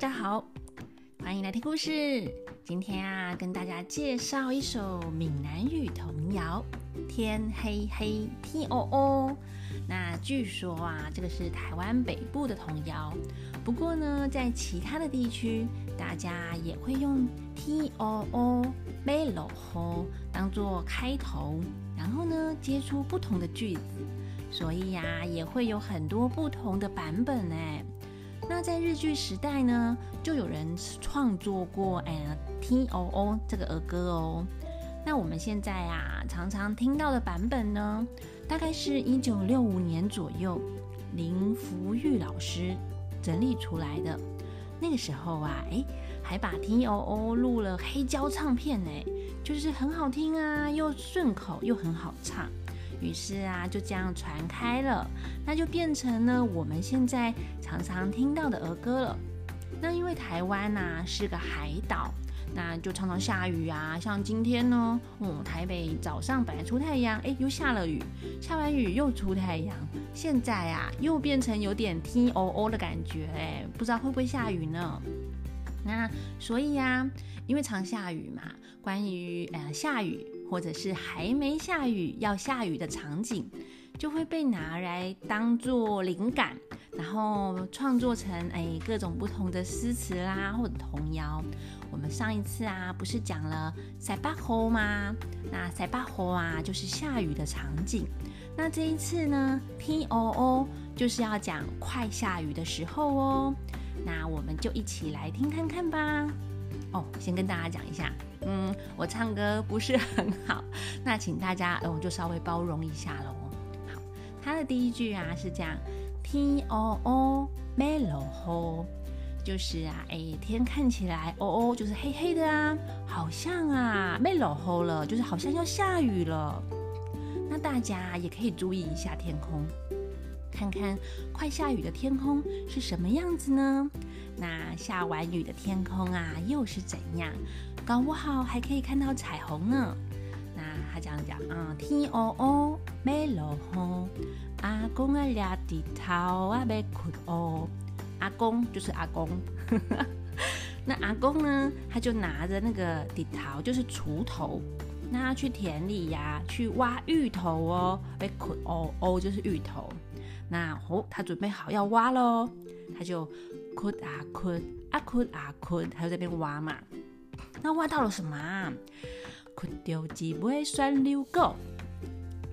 大家好，欢迎来听故事。今天啊，跟大家介绍一首闽南语童谣《天黑黑，天哦哦》。那据说啊，这个是台湾北部的童谣。不过呢，在其他的地区，大家也会用“天哦哦，没落雨”当做开头，然后呢，接出不同的句子。所以呀，也会有很多不同的版本哎。那在日剧时代呢，就有人创作过哎，T O O 这个儿歌哦。那我们现在啊，常常听到的版本呢，大概是一九六五年左右，林福玉老师整理出来的。那个时候啊，哎，还把 T O O 录了黑胶唱片呢，就是很好听啊，又顺口又很好唱。于是啊，就这样传开了，那就变成了我们现在常常听到的儿歌了。那因为台湾呐是个海岛，那就常常下雨啊。像今天呢，嗯，台北早上本来出太阳，哎，又下了雨，下完雨又出太阳，现在啊又变成有点 T O O 的感觉，哎，不知道会不会下雨呢？那所以呀，因为常下雨嘛，关于呃下雨。或者是还没下雨要下雨的场景，就会被拿来当做灵感，然后创作成哎各种不同的诗词啦，或者童谣。我们上一次啊不是讲了塞巴河吗？那塞巴河啊就是下雨的场景。那这一次呢，T O O 就是要讲快下雨的时候哦。那我们就一起来听看看吧。哦，先跟大家讲一下。嗯，我唱歌不是很好，那请大家，呃，就稍微包容一下喽。好，它的第一句啊是这样：天哦哦，没落雨，就是啊，哎，天看起来哦哦，就是黑黑的啊，好像啊，没落雨了，就是好像要下雨了。那大家也可以注意一下天空，看看快下雨的天空是什么样子呢？那下完雨的天空啊，又是怎样？搞不好还可以看到彩虹呢。那他这样讲啊，天哦哦，没落雨，阿公啊俩地头啊被困哦。阿公就是阿公，那阿公呢，他就拿着那个地头，就是锄头，那去田里呀，去挖芋头哦，被困哦哦，就是芋头。那哦，他准备好要挖喽，他就困啊困啊困啊困，他就在边挖嘛。那挖到了什么啊？ขุ掉几尾酸溜狗，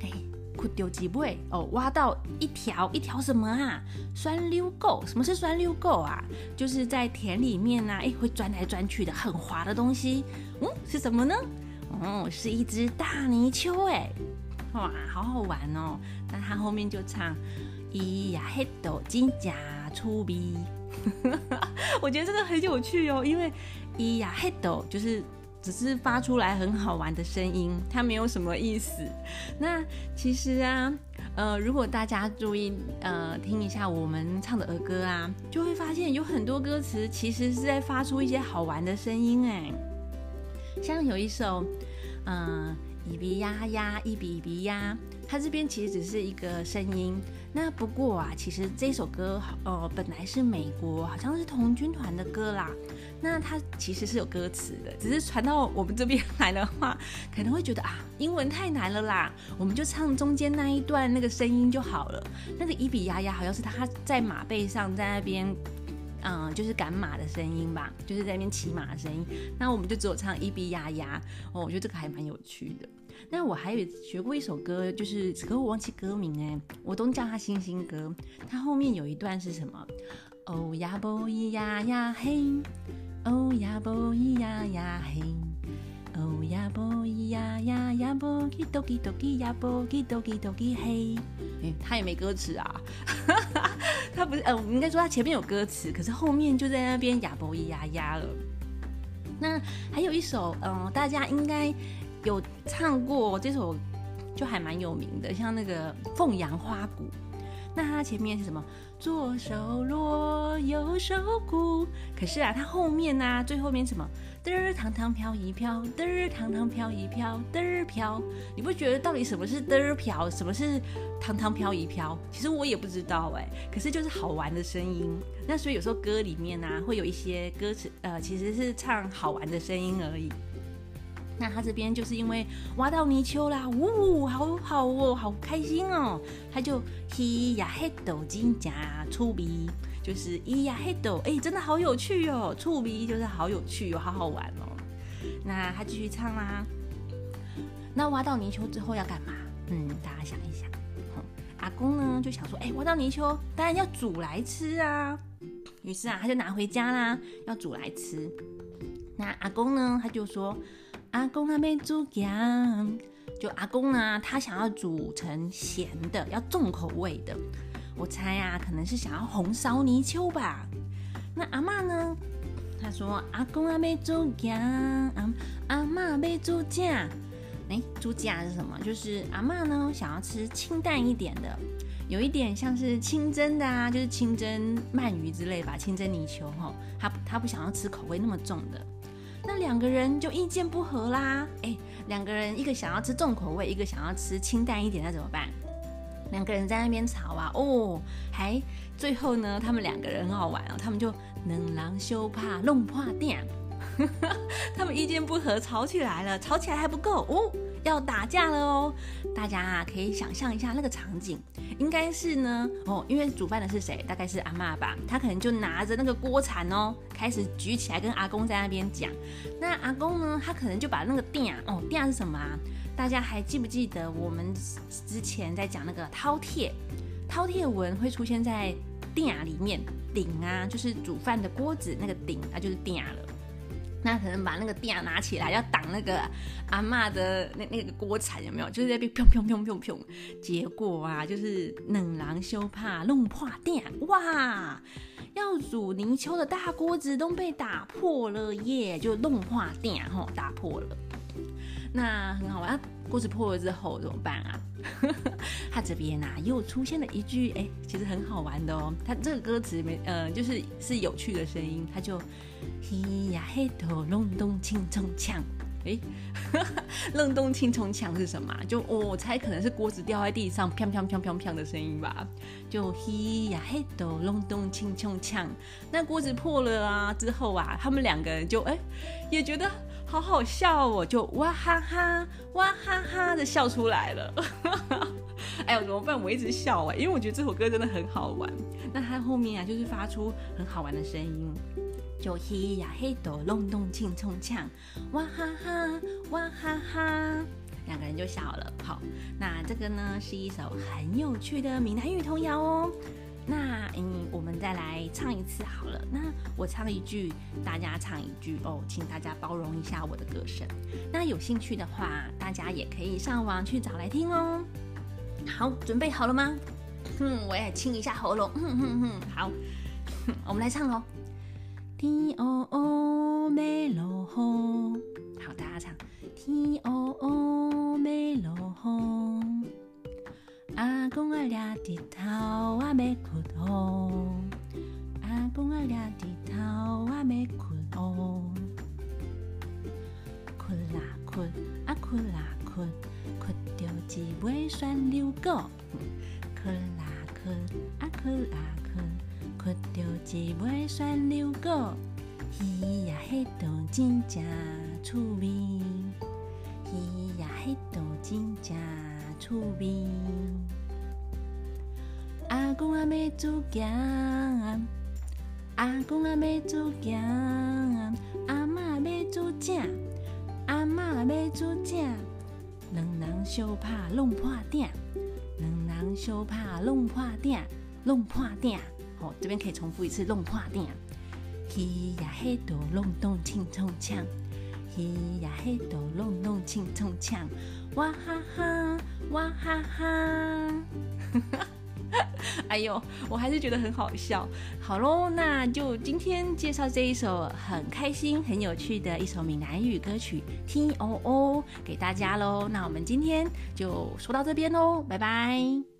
哎，ขุ掉几尾哦，挖到一条一条什么啊？酸溜狗，什么是酸溜狗啊？就是在田里面啊，哎，会钻来钻去的，很滑的东西。嗯，是什么呢？哦，是一只大泥鳅哎，哇，好好玩哦。那他后面就唱，咿呀嘿豆金甲粗鼻，我觉得这个很有趣哦，因为。咿呀嘿，就是只是发出来很好玩的声音，它没有什么意思。那其实啊，呃，如果大家注意呃听一下我们唱的儿歌啊，就会发现有很多歌词其实是在发出一些好玩的声音哎。像有一首，嗯，一比呀呀，一比一比呀，它这边其实只是一个声音。那不过啊，其实这首歌呃本来是美国好像是童军团的歌啦。那它其实是有歌词的，只是传到我们这边来的话，可能会觉得啊，英文太难了啦，我们就唱中间那一段那个声音就好了。那个伊比丫丫好像是他在马背上在那边，嗯，就是赶马的声音吧，就是在那边骑马的声音。那我们就只有唱伊比亚亚哦，我觉得这个还蛮有趣的。那我还有学过一首歌，就是可我忘记歌名哎，我都叫它星星歌。它后面有一段是什么？哦呀啵咿呀呀嘿。哦呀啵咿呀呀嘿，哦呀啵咿呀呀呀啵叽哆叽哆叽呀啵叽哆叽哆叽嘿，哎，他也没歌词啊，他不是，呃，应该说他前面有歌词，可是后面就在那边呀啵咿呀呀了。那还有一首，嗯，大家应该有唱过这首，就还蛮有名的，像那个《凤阳花鼓》。那它前面是什么？左手锣，右手鼓。可是啊，它后面呢，最后面什么？嘚儿堂堂飘一飘，嘚儿堂堂飘一飘，嘚儿飘。你不觉得到底什么是嘚儿飘，什么是堂堂飘一飘？其实我也不知道哎。可是就是好玩的声音。那所以有时候歌里面呢，会有一些歌词，呃，其实是唱好玩的声音而已。那他这边就是因为挖到泥鳅啦，呜，好好哦，好开心哦，他就咿呀嘿抖金甲触鼻，就是咿呀嘿抖，哎，真的好有趣哦，触鼻就是好有趣哦，好好玩哦。那他继续唱啦。那挖到泥鳅之后要干嘛？嗯，大家想一想。阿公呢就想说，哎，挖到泥鳅当然要煮来吃啊。于是啊，他就拿回家啦，要煮来吃。那阿公呢，他就说。阿公阿妹煮姜，就阿公呢，他想要煮成咸的，要重口味的。我猜啊，可能是想要红烧泥鳅吧。那阿妈呢？他说阿公阿妹煮姜，阿阿妈妹煮酱。哎，煮姜是什么？就是阿妈呢想要吃清淡一点的，有一点像是清蒸的啊，就是清蒸鳗鱼之类吧，清蒸泥鳅哈。他他不想要吃口味那么重的。那两个人就意见不合啦，哎，两个人一个想要吃重口味，一个想要吃清淡一点，那怎么办？两个人在那边吵啊，哦，还最后呢，他们两个人很好玩哦，他们就能狼羞怕弄破店，他们意见不合，吵起来了，吵起来还不够哦。要打架了哦！大家啊，可以想象一下那个场景，应该是呢哦，因为煮饭的是谁？大概是阿妈吧。他可能就拿着那个锅铲哦，开始举起来跟阿公在那边讲。那阿公呢，他可能就把那个鼎哦，鼎是什么啊？大家还记不记得我们之前在讲那个饕餮？饕餮纹会出现在鼎里面，鼎啊，就是煮饭的锅子，那个鼎啊，就是鼎了。那可能把那个电拿起来要挡那个阿妈的那那个锅铲有没有？就是在被砰砰砰砰砰，结果啊，就是冷狼修怕弄破电，哇！要煮泥鳅的大锅子都被打破了耶，就弄破电吼，打破了。那很好玩，锅子破了之后怎么办啊？他这边呐又出现了一句，哎，其实很好玩的哦。他这个歌词没，呃，就是是有趣的声音，他就嘿呀嘿头隆咚轻冲呛，哎，隆咚轻冲呛 是什么？就我猜可能是锅子掉在地上，砰砰砰砰砰的声音吧。就嘿呀嘿头隆咚轻冲呛，那锅子破了啊之后啊，他们两个人就哎也觉得。好好笑哦，就哇哈哈哇哈哈的笑出来了。哎呦，怎么办？我一直笑哎，因为我觉得这首歌真的很好玩。那它后面啊，就是发出很好玩的声音，就嘿呀嘿哆隆咚轻冲呛，哇哈哈哇哈哈，两个人就笑了。好，那这个呢是一首很有趣的闽南语童谣哦。那嗯，我们再来唱一次好了。那我唱一句，大家唱一句哦，请大家包容一下我的歌声。那有兴趣的话，大家也可以上网去找来听哦。好，准备好了吗？哼，我也清一下喉咙。哼哼哼，好，我们来唱哦。天哦哦，没落雨。好，大家唱。天哦哦，没落雨。阿公啊，掠日头啊，要困哦。阿公啊，掠日头啊，要困哦。困啦困，啊困啦困，困着一尾旋流果。困啦困，啊困啦困，困着一尾旋流果。鱼呀，迄道真正趣味。鱼呀，迄道真正。趣味，阿公阿妹煮姜，阿公阿妹煮姜，阿嬷要煮正，阿嬷要煮正，两人相拍弄破鼎，两人相拍弄破鼎，弄破鼎。好，这边可以重复一次弄破鼎。咿呀嘿哆隆咚轻冲锵，咿呀嘿哆隆咚轻冲锵，哇哈哈。哇哈哈！哎呦，我还是觉得很好笑。好喽，那就今天介绍这一首很开心、很有趣的一首闽南语歌曲《T O O》给大家喽。那我们今天就说到这边喽，拜拜。